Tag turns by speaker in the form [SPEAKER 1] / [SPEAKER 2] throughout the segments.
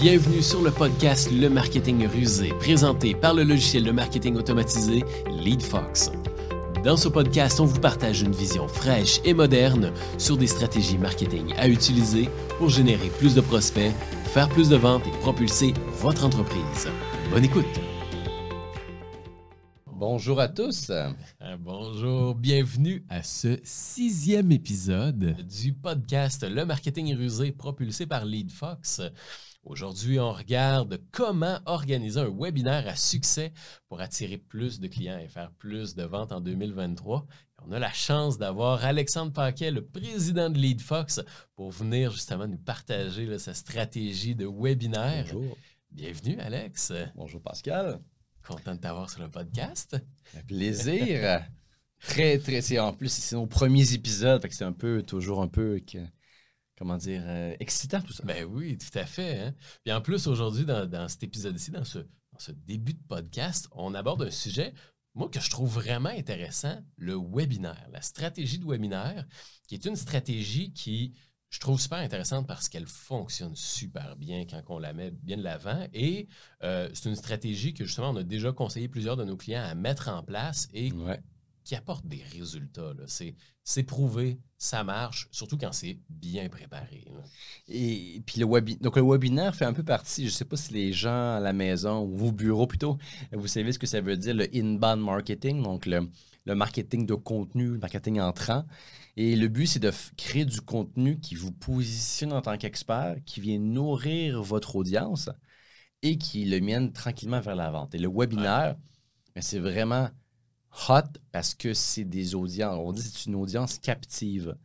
[SPEAKER 1] Bienvenue sur le podcast Le Marketing Rusé, présenté par le logiciel de marketing automatisé LeadFox. Dans ce podcast, on vous partage une vision fraîche et moderne sur des stratégies marketing à utiliser pour générer plus de prospects, faire plus de ventes et propulser votre entreprise. Bonne écoute!
[SPEAKER 2] Bonjour à tous.
[SPEAKER 1] Euh, bonjour, bienvenue à ce sixième épisode du podcast Le Marketing Rusé propulsé par LeadFox. Aujourd'hui, on regarde comment organiser un webinaire à succès pour attirer plus de clients et faire plus de ventes en 2023. On a la chance d'avoir Alexandre Paquet, le président de LeadFox, pour venir justement nous partager sa stratégie de webinaire.
[SPEAKER 2] Bonjour.
[SPEAKER 1] Bienvenue, Alex.
[SPEAKER 2] Bonjour, Pascal.
[SPEAKER 1] Content de t'avoir sur le podcast.
[SPEAKER 2] Un plaisir. très, très. En plus, c'est nos premiers épisodes, c'est un peu, toujours un peu comment dire, euh, excitant tout ça.
[SPEAKER 1] Ben oui, tout à fait. Hein. Puis en plus, aujourd'hui, dans, cet épisode-ci, dans ce, début de podcast, on aborde un sujet, moi, que je trouve vraiment intéressant, le webinaire, la stratégie de webinaire, qui est une stratégie qui, je trouve super intéressante parce qu'elle fonctionne super bien quand on la met bien de l'avant. Et euh, c'est une stratégie que justement, on a déjà conseillé plusieurs de nos clients à mettre en place et qui apporte des résultats. C'est prouvé, ça marche, surtout quand c'est bien préparé.
[SPEAKER 2] Et puis le, webi Donc, le webinaire fait un peu partie, je ne sais pas si les gens à la maison ou au bureau plutôt, vous savez ce que ça veut dire, le inbound marketing, donc le, le marketing de contenu, le marketing entrant. Et le but, c'est de créer du contenu qui vous positionne en tant qu'expert, qui vient nourrir votre audience et qui le mène tranquillement vers la vente. Et le webinaire, ben, c'est vraiment hot parce que c'est des audiences. On dit que c'est une audience captive.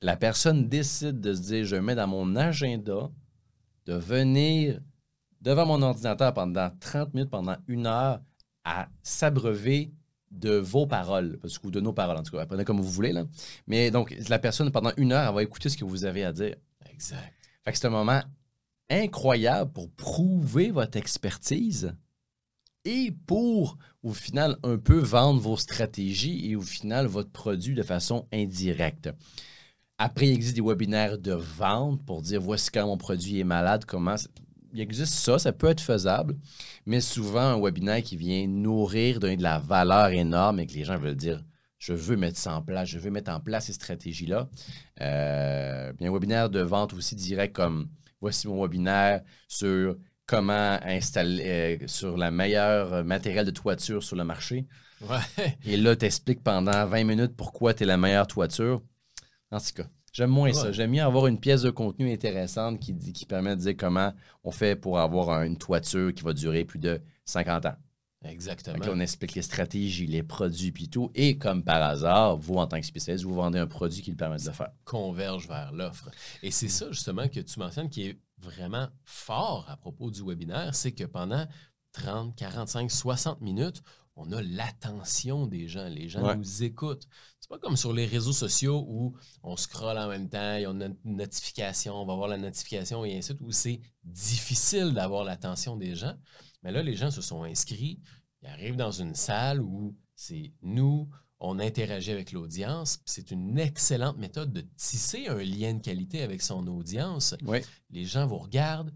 [SPEAKER 2] La personne décide de se dire je mets dans mon agenda de venir devant mon ordinateur pendant 30 minutes, pendant une heure, à s'abreuver de vos paroles, parce que, ou de nos paroles, en tout cas. Prenez comme vous voulez. Là. Mais donc, la personne, pendant une heure, elle va écouter ce que vous avez à dire.
[SPEAKER 1] Exact.
[SPEAKER 2] Fait que c'est un moment incroyable pour prouver votre expertise et pour, au final, un peu vendre vos stratégies et au final, votre produit de façon indirecte. Après, il existe des webinaires de vente pour dire voici quand mon produit est malade, comment. Il existe ça, ça peut être faisable, mais souvent un webinaire qui vient nourrir, donner de la valeur énorme et que les gens veulent dire je veux mettre ça en place, je veux mettre en place ces stratégies-là. Euh, un webinaire de vente aussi direct comme voici mon webinaire sur comment installer euh, sur la meilleure matériel de toiture sur le marché. Et là, tu expliques pendant 20 minutes pourquoi tu es la meilleure toiture. En tout cas, j'aime moins ça. J'aime mieux avoir une pièce de contenu intéressante qui, qui permet de dire comment on fait pour avoir une toiture qui va durer plus de 50 ans.
[SPEAKER 1] Exactement.
[SPEAKER 2] on explique les stratégies, les produits, puis tout. Et comme par hasard, vous, en tant que spécialiste, vous vendez un produit qui le permet de le faire.
[SPEAKER 1] Converge vers l'offre. Et c'est ça, justement, que tu mentionnes qui est vraiment fort à propos du webinaire, c'est que pendant 30, 45, 60 minutes, on a l'attention des gens. Les gens nous écoutent. C'est pas comme sur les réseaux sociaux où on scrolle en même temps, il y a une notification, on va voir la notification et ainsi de suite, où c'est difficile d'avoir l'attention des gens. Mais là, les gens se sont inscrits, ils arrivent dans une salle où c'est nous, on interagit avec l'audience. C'est une excellente méthode de tisser un lien de qualité avec son audience. Les gens vous regardent,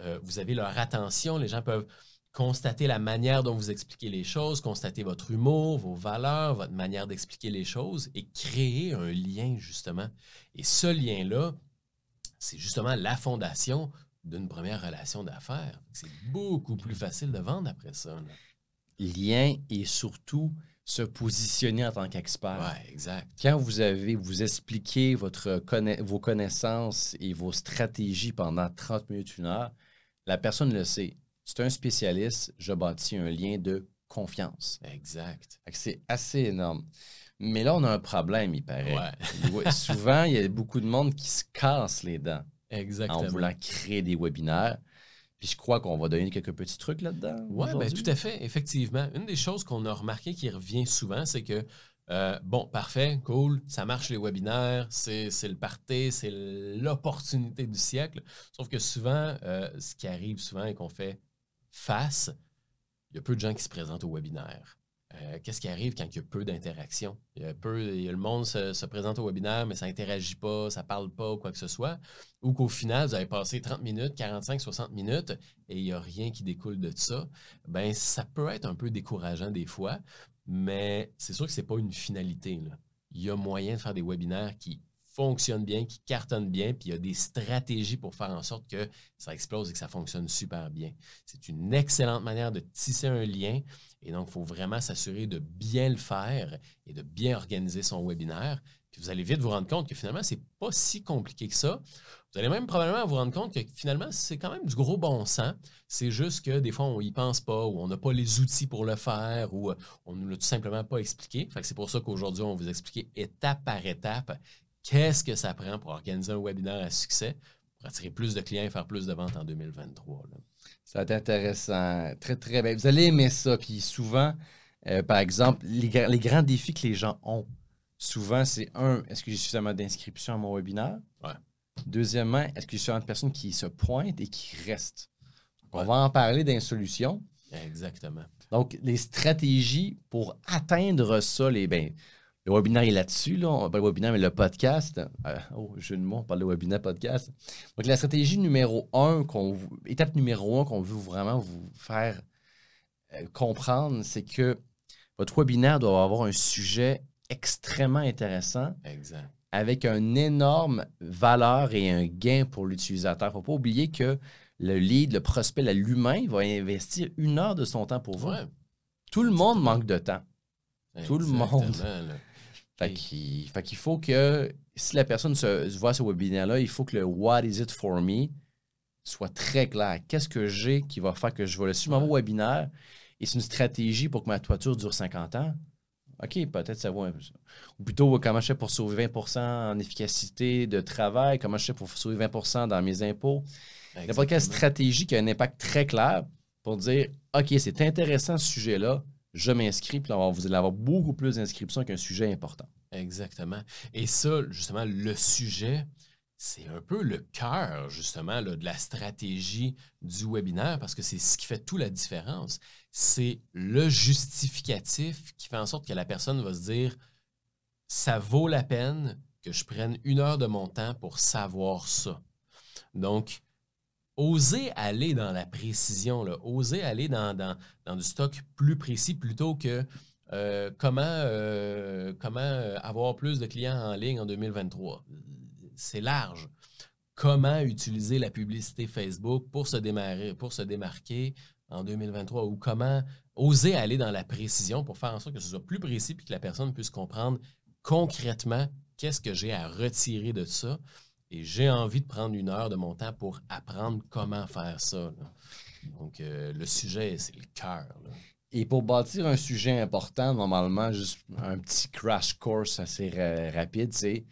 [SPEAKER 1] euh, vous avez leur attention, les gens peuvent constater la manière dont vous expliquez les choses, constater votre humour, vos valeurs, votre manière d'expliquer les choses et créer un lien justement. Et ce lien-là, c'est justement la fondation d'une première relation d'affaires. C'est beaucoup plus facile de vendre après ça.
[SPEAKER 2] Lien et surtout se positionner en tant qu'expert.
[SPEAKER 1] Oui, exact.
[SPEAKER 2] Quand vous avez, vous expliquez votre vos connaissances et vos stratégies pendant 30 minutes, une heure, la personne le sait. C'est un spécialiste, je bâtis un lien de confiance.
[SPEAKER 1] Exact.
[SPEAKER 2] C'est assez énorme. Mais là, on a un problème, il paraît. Souvent, il y a beaucoup de monde qui se casse les dents.
[SPEAKER 1] Exactement.
[SPEAKER 2] En voulant créer des webinaires. Puis je crois qu'on va donner quelques petits trucs là-dedans.
[SPEAKER 1] Oui, ben, tout à fait, effectivement. Une des choses qu'on a remarqué qui revient souvent, c'est que, euh, bon, parfait, cool, ça marche les webinaires, c'est le party, c'est l'opportunité du siècle. Sauf que souvent, euh, ce qui arrive souvent et qu'on fait face, il y a peu de gens qui se présentent au webinaire. Euh, qu'est-ce qui arrive quand il y a peu d'interaction? Il y a peu, le monde se, se présente au webinaire, mais ça n'interagit pas, ça ne parle pas ou quoi que ce soit. Ou qu'au final, vous avez passé 30 minutes, 45, 60 minutes et il n'y a rien qui découle de ça. Ben, ça peut être un peu décourageant des fois, mais c'est sûr que ce n'est pas une finalité. Il y a moyen de faire des webinaires qui fonctionnent bien, qui cartonnent bien, puis il y a des stratégies pour faire en sorte que ça explose et que ça fonctionne super bien. C'est une excellente manière de tisser un lien et donc, il faut vraiment s'assurer de bien le faire et de bien organiser son webinaire. Puis vous allez vite vous rendre compte que finalement, ce n'est pas si compliqué que ça. Vous allez même probablement vous rendre compte que finalement, c'est quand même du gros bon sens. C'est juste que des fois, on n'y pense pas ou on n'a pas les outils pour le faire ou euh, on ne l'a tout simplement pas expliqué. c'est pour ça qu'aujourd'hui, on va vous expliquer étape par étape qu'est-ce que ça prend pour organiser un webinaire à succès, pour attirer plus de clients et faire plus de ventes en 2023.
[SPEAKER 2] Ça va être intéressant. Très, très bien. Vous allez aimer ça. Puis souvent, euh, par exemple, les, grands défis que les gens ont, souvent, c'est un, est-ce que j'ai suffisamment d'inscriptions à mon webinaire?
[SPEAKER 1] Ouais.
[SPEAKER 2] Deuxièmement, est-ce que j'ai suffisamment de personnes qui se pointent et qui restent? On va en parler d'une solution.
[SPEAKER 1] Exactement.
[SPEAKER 2] Donc, les stratégies pour atteindre ça, les, ben, le webinaire est là-dessus, là. On pas le webinaire, mais le podcast. Euh, oh, jeu de mots, on parle de webinaire podcast. Donc, la stratégie numéro un, qu'on, étape numéro un qu'on veut vraiment vous faire euh, comprendre, c'est que votre webinaire doit avoir un sujet extrêmement intéressant.
[SPEAKER 1] Exact.
[SPEAKER 2] Avec une énorme valeur et un gain pour l'utilisateur. Il ne faut pas oublier que le lead, le prospect, l'humain va investir une heure de son temps pour vous. Tout le monde manque de temps. Tout le monde. Fait qu'il faut que si la personne se, voit ce webinaire-là, il faut que le What is it for me soit très clair. Qu'est-ce que j'ai qui va faire que je vais le suivre? Mon webinaire et c'est une stratégie pour que ma toiture dure 50 ans? OK, peut-être ça va un peu. Ou plutôt, comment je fais pour sauver 20% en efficacité de travail? Comment je fais pour sauver 20% dans mes impôts? N'importe quelle stratégie qui a un impact très clair pour dire OK, c'est intéressant ce sujet-là, je m'inscris, puis vous allez avoir beaucoup plus d'inscriptions qu'un sujet important.
[SPEAKER 1] Exactement. Et ça, justement, le sujet, c'est un peu le cœur, justement, de la stratégie du webinaire, parce que c'est ce qui fait toute la différence. C'est le justificatif qui fait en sorte que la personne va se dire, ça vaut la peine que je prenne une heure de mon temps pour savoir ça. Donc, oser aller dans la précision, oser aller dans, dans, du stock plus précis plutôt que euh, comment, euh, comment euh, avoir plus de clients en ligne en 2023. C'est large. Comment utiliser la publicité Facebook pour se, démarrer, pour se démarquer en 2023 ou comment oser aller dans la précision pour faire en sorte que ce soit plus précis et que la personne puisse comprendre concrètement qu'est-ce que j'ai à retirer de ça et j'ai envie de prendre une heure de mon temps pour apprendre comment faire ça. Donc, euh, le sujet, c'est le cœur.
[SPEAKER 2] Et pour bâtir un sujet important, normalement, juste un petit crash course assez rapide, c'est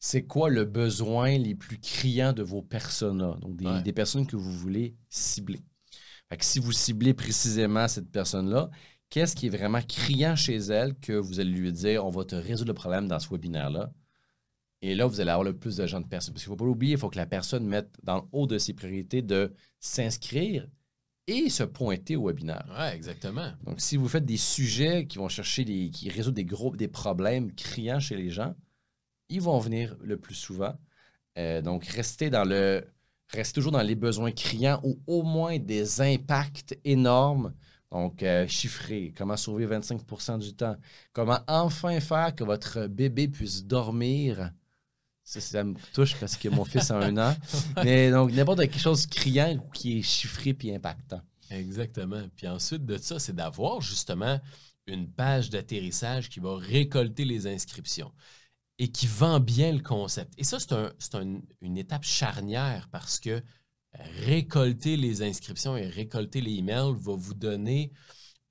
[SPEAKER 2] c'est quoi le besoin les plus criants de vos personas, donc des, personnes que vous voulez cibler. Fait si vous ciblez précisément cette personne-là, qu'est-ce qui est vraiment criant chez elle que vous allez lui dire on va te résoudre le problème dans ce webinaire-là? Et là, vous allez avoir le plus de gens de personnes. Parce qu'il ne faut pas l'oublier, il faut que la personne mette dans le haut de ses priorités de s'inscrire et se pointer au webinaire.
[SPEAKER 1] Oui, exactement.
[SPEAKER 2] Donc, si vous faites des sujets qui vont chercher, les, qui résoudent des groupes, des problèmes criants chez les gens, ils vont venir le plus souvent. Euh, donc, restez dans le, restez toujours dans les besoins criants ou au moins des impacts énormes. Donc, euh, chiffrer, comment sauver 25% du temps, comment enfin faire que votre bébé puisse dormir ça, me touche parce que mon fils a un an. Mais donc, n'importe quelque chose criant ou qui est chiffré puis impactant.
[SPEAKER 1] Exactement. Puis ensuite de ça, c'est d'avoir justement une page d'atterrissage qui va récolter les inscriptions et qui vend bien le concept. Et ça, c'est une étape charnière parce que récolter les inscriptions et récolter les emails va vous donner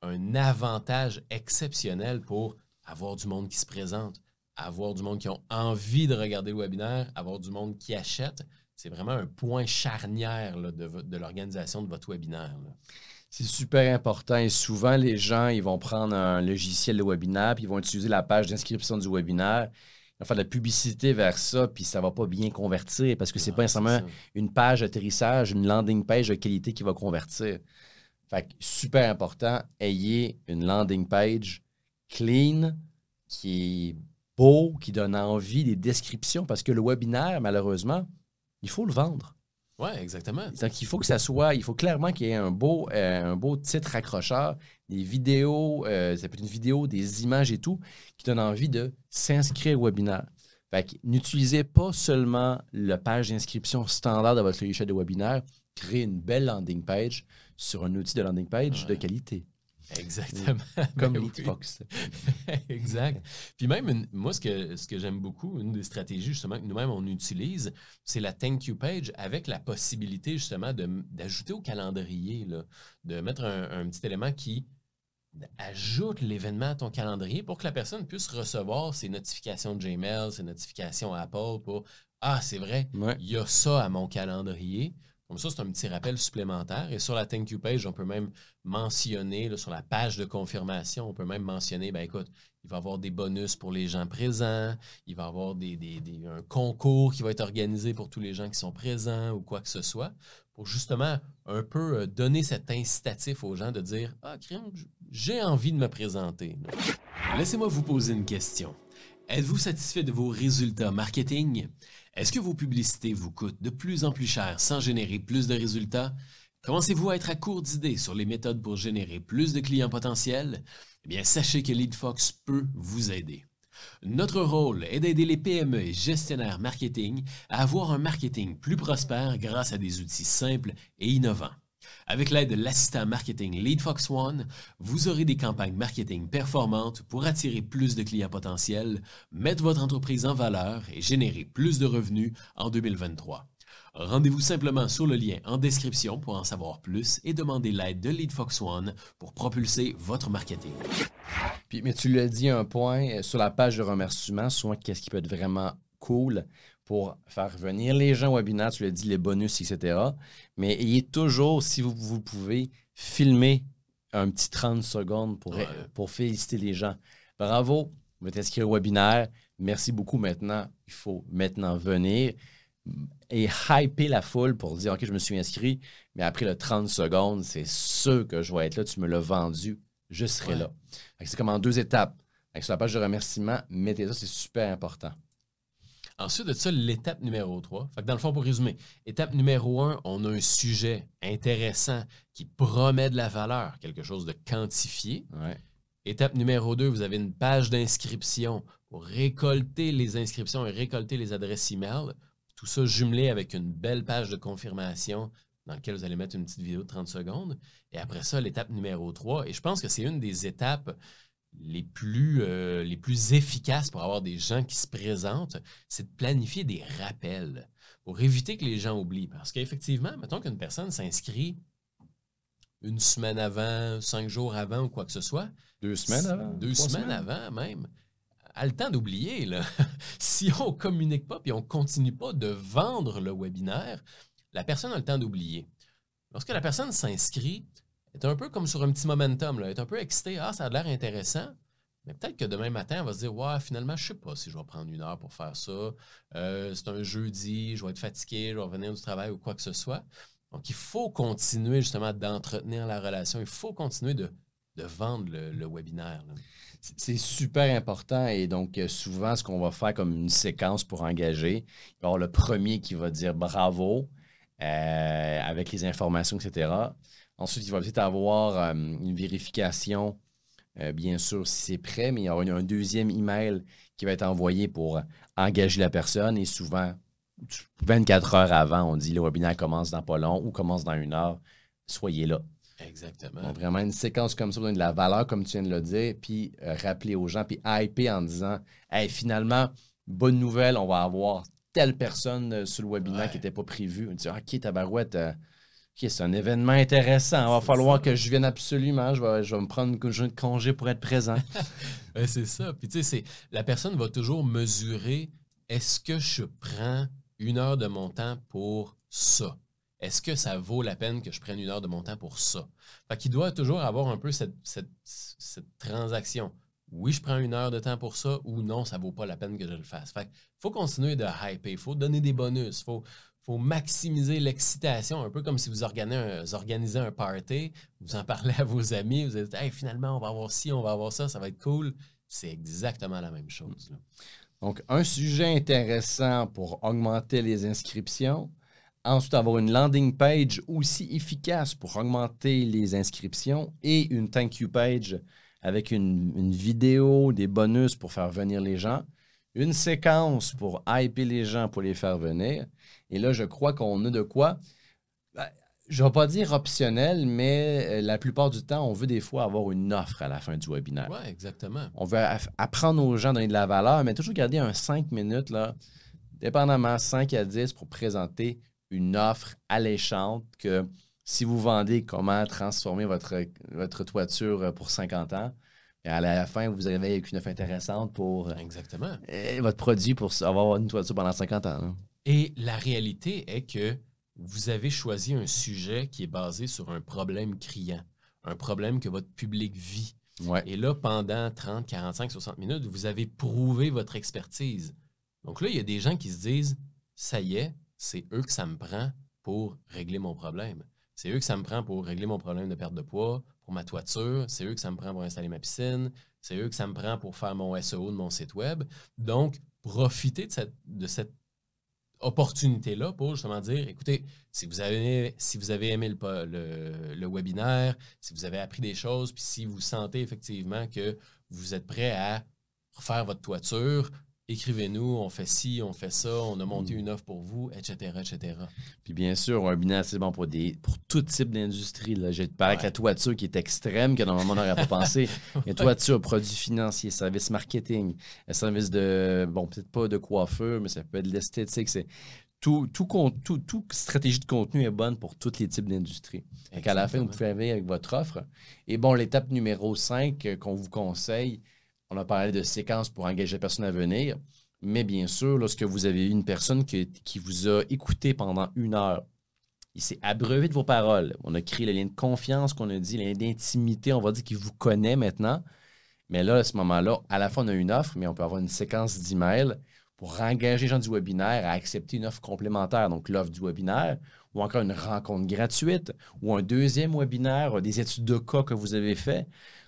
[SPEAKER 1] un avantage exceptionnel pour avoir du monde qui se présente, avoir du monde qui ont envie de regarder le webinaire, avoir du monde qui achète. C'est vraiment un point charnière de, l'organisation de votre webinaire.
[SPEAKER 2] C'est super important et souvent, les gens, ils vont prendre un logiciel de webinaire puis ils vont utiliser la page d'inscription du webinaire. Ils vont faire de la publicité vers ça puis ça ne va pas bien convertir parce que ce n'est pas nécessairement une page d'atterrissage, une landing page de qualité qui va convertir. Fait super important, ayez une landing page clean, qui est beau, qui donne envie, des descriptions, parce que le webinaire, malheureusement, il faut le vendre.
[SPEAKER 1] Oui, exactement.
[SPEAKER 2] Donc, il faut que ça soit, il faut clairement qu'il y ait un beau, euh, un beau titre accrocheur, des vidéos, euh, ça peut être une vidéo, des images et tout, qui donnent envie de s'inscrire au webinaire. Fait que n'utilisez pas seulement la page d'inscription standard de votre logiciel de webinaire, créez une belle landing page sur un outil de landing page de qualité.
[SPEAKER 1] Exactement.
[SPEAKER 2] Comme
[SPEAKER 1] Ben
[SPEAKER 2] LeadFox.
[SPEAKER 1] exact. Puis même, une- moi, ce que, ce que j'aime beaucoup, une des stratégies justement que nous-mêmes on utilise, c'est la thank you page avec la possibilité justement d'ajouter au calendrier, là, de mettre un, un petit élément qui ajoute l'événement à ton calendrier pour que la personne puisse recevoir ses notifications de Gmail, ses notifications Apple pour Ah, c'est vrai,
[SPEAKER 2] Ouais.
[SPEAKER 1] il y a ça à mon calendrier. Comme ça, c'est un petit rappel supplémentaire. Et sur la thank you page, on peut même mentionner, sur la page de confirmation, on peut même mentionner, ben écoute, il va y avoir des bonus pour les gens présents, il va y avoir un concours qui va être organisé pour tous les gens qui sont présents ou quoi que ce soit, pour justement un peu euh, donner cet incitatif aux gens de dire Ah, crime, j'ai envie de me présenter. Laissez-moi vous poser une question. Êtes-vous satisfait de vos résultats marketing? Est-ce que vos publicités vous coûtent de plus en plus cher sans générer plus de résultats? Commencez-vous à être à court d'idées sur les méthodes pour générer plus de clients potentiels? Eh bien, sachez que LeadFox peut vous aider. Notre rôle est d'aider les PME et gestionnaires marketing à avoir un marketing plus prospère grâce à des outils simples et innovants. Avec l'aide de l'assistant marketing LeadFox One, vous aurez des campagnes marketing performantes pour attirer plus de clients potentiels, mettre votre entreprise en valeur et générer plus de revenus en 2023. Rendez-vous simplement sur le lien en description pour en savoir plus et demandez l'aide de LeadFox One pour propulser votre marketing.
[SPEAKER 2] Puis, mais tu l'as dit un point euh, sur la page de remerciement, souvent qu'est-ce qui peut être vraiment cool? Pour faire venir les gens au webinaire, tu l'as dit, les bonus, etc. Mais ayez toujours, si vous, vous pouvez, filmer un petit 30 secondes pour,
[SPEAKER 1] Ouais.
[SPEAKER 2] pour féliciter les gens. Bravo, vous êtes inscrit au webinaire. Merci beaucoup maintenant. Il faut maintenant venir et hyper la foule pour dire OK, je me suis inscrit, mais après le 30 secondes, c'est sûr que je vais être là, tu me l'as vendu, je serai
[SPEAKER 1] Ouais.
[SPEAKER 2] là. C'est comme en deux étapes. Sur la page de remerciement, mettez ça, c'est super important.
[SPEAKER 1] Ensuite de ça, l'étape numéro 3. Fait que dans le fond, pour résumer, étape numéro 1, on a un sujet intéressant qui promet de la valeur, quelque chose de quantifié.
[SPEAKER 2] Ouais.
[SPEAKER 1] Étape numéro 2, vous avez une page d'inscription pour récolter les inscriptions et récolter les adresses email. Tout ça jumelé avec une belle page de confirmation dans laquelle vous allez mettre une petite vidéo de 30 secondes. Et après ça, l'étape numéro 3. Et je pense que c'est une des étapes les plus, euh, les plus efficaces pour avoir des gens qui se présentent, c'est de planifier des rappels pour éviter que les gens oublient. Parce qu'effectivement, mettons qu'une personne s'inscrit une semaine avant, cinq jours avant ou quoi que ce soit,
[SPEAKER 2] Deux semaines avant?
[SPEAKER 1] deux semaines, avant même, a le temps d'oublier. si on ne communique pas puis on ne continue pas de vendre le webinaire, la personne a le temps d'oublier. Lorsque la personne s'inscrit, est un peu comme sur un petit momentum, là. est un peu excitée, ah, ça a l'air intéressant. Mais peut-être que demain matin, elle va se dire Ouais, finalement, je ne sais pas si je vais prendre une heure pour faire ça. Euh, c'est un jeudi, je vais être fatigué, je vais revenir du travail ou quoi que ce soit. Donc, il faut continuer justement d'entretenir la relation. Il faut continuer de, de vendre le, webinaire.
[SPEAKER 2] C'est super important et donc euh, souvent ce qu'on va faire comme une séquence pour engager, il va y avoir le premier qui va dire bravo euh, avec les informations, etc. Ensuite, il va peut-être avoir euh, une vérification, euh, bien sûr, si c'est prêt, mais il y aura un deuxième email qui va être envoyé pour engager la personne et souvent 24 heures avant, on dit le webinaire commence dans pas long ou commence dans une heure. Soyez là.
[SPEAKER 1] Exactement.
[SPEAKER 2] Donc, vraiment une séquence comme ça, donner de la valeur, comme tu viens de le dire, puis euh, rappeler aux gens, puis hyper en disant Hey, finalement, bonne nouvelle, on va avoir telle personne euh, sur le webinaire
[SPEAKER 1] Ouais.
[SPEAKER 2] qui n'était pas prévu. On dit Ok, tabarouette, euh, ok, c'est un événement intéressant. Il va falloir
[SPEAKER 1] ça.
[SPEAKER 2] que je vienne absolument. Je vais, je vais me prendre une journée de congé pour être présent.
[SPEAKER 1] Ben, c'est ça. Puis tu sais, c'est- la personne va toujours mesurer est-ce que je prends une heure de mon temps pour ça? Est-ce que ça vaut la peine que je prenne une heure de mon temps pour ça? Fait qu'il doit toujours avoir un peu cette, cette- cette transaction. Oui, je prends une heure de temps pour ça ou non, ça vaut pas la peine que je le fasse. Fait qu'il faut continuer de hyper, il faut donner des bonus, il faut, faut maximiser l'excitation, un peu comme si vous organisez un, vous organisez un party, vous en parlez à vos amis, vous dites hey, finalement, on va avoir ci, on va avoir ça, ça va être cool. C'est exactement la même chose.
[SPEAKER 2] Donc, un sujet intéressant pour augmenter les inscriptions. Ensuite, avoir une landing page aussi efficace pour augmenter les inscriptions et une thank you page avec une, une vidéo, des bonus pour faire venir les gens, une séquence pour hyper les gens pour les faire venir. Et là, je crois qu'on a de quoi. ben, Je ne vais pas dire optionnel, mais euh, la plupart du temps, on veut des fois avoir une offre à la fin du webinaire.
[SPEAKER 1] Ouais, exactement.
[SPEAKER 2] On veut apprendre aux gens à donner de la valeur, mais toujours garder un 5 minutes, là, dépendamment 5 à 10 pour présenter une offre alléchante que si vous vendez comment transformer votre, votre toiture pour 50 ans, à la fin, vous arrivez avec une offre intéressante pour euh,
[SPEAKER 1] Exactement.
[SPEAKER 2] euh, votre produit pour avoir une toiture pendant 50 ans.
[SPEAKER 1] Et la réalité est que vous avez choisi un sujet qui est basé sur un problème criant, un problème que votre public vit.
[SPEAKER 2] Ouais.
[SPEAKER 1] Et là, pendant 30, 45, 60 minutes, vous avez prouvé votre expertise. Donc là, il y a des gens qui se disent, ça y est, c'est eux que ça me prend pour régler mon problème. C'est eux que ça me prend pour régler mon problème de perte de poids, pour ma toiture. C'est eux que ça me prend pour installer ma piscine. C'est eux que ça me prend pour faire mon SEO de mon site web. Donc, profitez de cette, opportunité-là pour justement dire, écoutez, si vous avez, aimé le webinaire, si vous avez appris des choses, puis si vous sentez effectivement que vous êtes prêt à refaire votre toiture, écrivez-nous, on fait ci, on fait ça, on a monté
[SPEAKER 2] Mm.
[SPEAKER 1] une offre pour vous, etc., etc.
[SPEAKER 2] Puis bien sûr, un webinaire, c'est bon pour, des, pour tout type d'industrie. J'ai parlé avec
[SPEAKER 1] Ouais.
[SPEAKER 2] la toiture qui est extrême, que normalement on n'aurait pas pensé. A toiture, produits financiers, services marketing, euh, services de, bon, peut-être pas de coiffeur, mais ça peut être de l'esthétique. C'est tout, tout, tout, tout stratégie de contenu est bonne pour tous les types d'industries. Qu'à la fin, vous pouvez arriver avec votre offre. Et bon, l'étape numéro 5 qu'on vous conseille, on a parlé de séquences pour engager la personne à venir. Mais bien sûr, lorsque vous avez une personne qui, vous a écouté pendant une heure, il s'est abreuvé de vos paroles. On a créé le lien de confiance qu'on a dit, le lien d'intimité, on va dire qu'il vous connaît maintenant. Mais là, à ce moment-là, à la fois, on a une offre, mais on peut avoir une séquence d'emails pour engager les gens du webinaire à accepter une offre complémentaire, donc l'offre du webinaire, ou encore une rencontre gratuite, ou un deuxième webinaire, des études de cas que vous avez fait.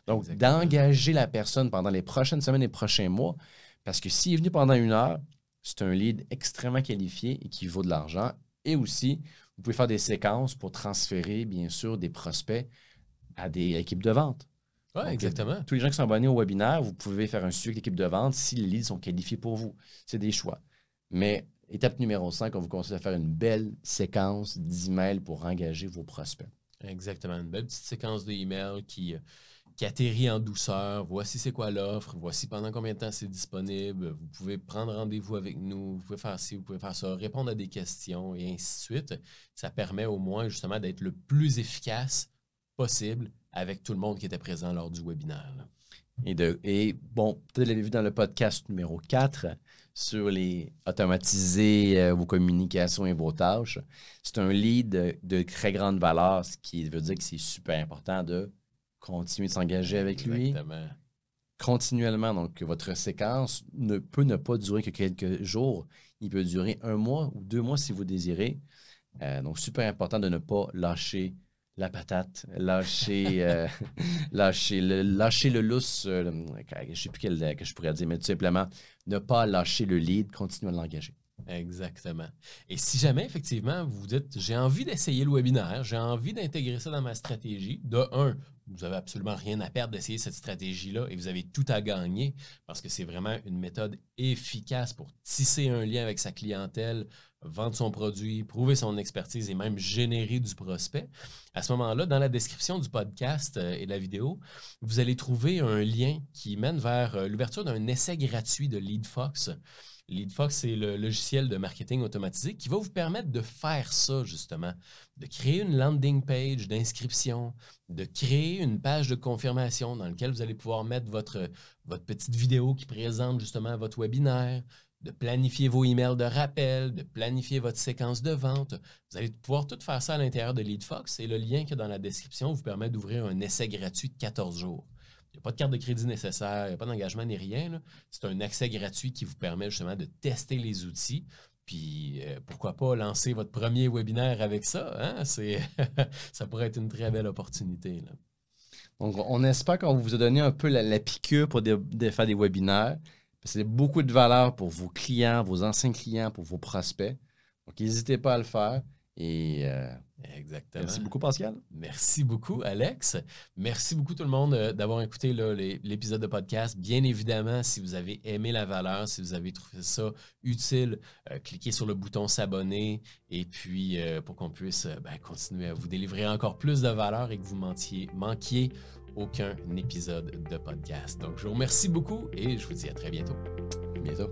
[SPEAKER 2] Donc, d'engager la personne pendant les prochaines semaines et prochains mois, parce que s'il est venu pendant une heure, c'est un lead extrêmement qualifié et qui vaut de l'argent. Et aussi, vous pouvez faire des séquences pour transférer, bien sûr, des prospects à des équipes de vente.
[SPEAKER 1] Oui, exactement.
[SPEAKER 2] Tous les gens qui sont abonnés au webinaire, vous pouvez faire un suivi avec l'équipe de vente si les leads sont qualifiés pour vous. C'est des choix. Mais étape numéro 5, on vous conseille de faire une belle séquence d'emails pour engager vos prospects.
[SPEAKER 1] Exactement. Une belle petite séquence d'emails qui, euh, qui atterrit en douceur. Voici c'est quoi l'offre. Voici pendant combien de temps c'est disponible. Vous pouvez prendre rendez-vous avec nous. Vous pouvez faire ci, vous pouvez faire ça, répondre à des questions et ainsi de suite. Ça permet au moins justement d'être le plus efficace possible avec tout le monde qui était présent lors du webinaire.
[SPEAKER 2] Et, de, et bon, peut-être l'avez vu dans le podcast numéro 4 sur les automatiser euh, vos communications et vos tâches. C'est un lead de très grande valeur, ce qui veut dire que c'est super important de continuer de s'engager avec lui continuellement. Donc, votre séquence ne peut ne pas durer que quelques jours. Il peut durer un mois ou deux mois si vous désirez. Euh, donc, super important de ne pas lâcher la patate, lâcher, euh, lâcher, le, lâcher le lousse, euh, je ne sais plus quel que je pourrais dire, mais tout simplement ne pas lâcher le lead, continuer à l'engager.
[SPEAKER 1] Exactement. Et si jamais, effectivement, vous vous dites, j'ai envie d'essayer le webinaire, j'ai envie d'intégrer ça dans ma stratégie, de un, vous n'avez absolument rien à perdre d'essayer cette stratégie-là et vous avez tout à gagner parce que c'est vraiment une méthode efficace pour tisser un lien avec sa clientèle, vendre son produit, prouver son expertise et même générer du prospect. À ce moment-là, dans la description du podcast euh, et de la vidéo, vous allez trouver un lien qui mène vers euh, l'ouverture d'un essai gratuit de LeadFox. LeadFox, c'est le logiciel de marketing automatisé qui va vous permettre de faire ça, justement, de créer une landing page d'inscription, de créer une page de confirmation dans laquelle vous allez pouvoir mettre votre, votre petite vidéo qui présente justement votre webinaire, de planifier vos emails de rappel, de planifier votre séquence de vente. Vous allez pouvoir tout faire ça à l'intérieur de LeadFox et le lien qui est dans la description vous permet d'ouvrir un essai gratuit de 14 jours. Il n'y a pas de carte de crédit nécessaire, il n'y a pas d'engagement ni rien. C'est un accès gratuit qui vous permet justement de tester les outils. Puis euh, pourquoi pas lancer votre premier webinaire avec ça? Hein? ça pourrait être une très belle opportunité.
[SPEAKER 2] Donc, on espère qu'on vous a donné un peu la, piqûre pour faire des webinaires. C'est beaucoup de valeur pour vos clients, vos anciens clients, pour vos prospects. Donc, n'hésitez pas à le faire. Et euh,
[SPEAKER 1] Exactement.
[SPEAKER 2] Merci beaucoup, Pascal.
[SPEAKER 1] Merci beaucoup, Alex. Merci beaucoup, tout le monde, euh, d'avoir écouté l'épisode de podcast. Bien évidemment, si vous avez aimé la valeur, si vous avez trouvé ça utile, euh, cliquez sur le bouton s'abonner et puis pour qu'on puisse ben, continuer à vous délivrer encore plus de valeur et que vous manquiez, manquiez aucun épisode de podcast. Donc, je vous remercie beaucoup et je vous dis à très bientôt.
[SPEAKER 2] À bientôt.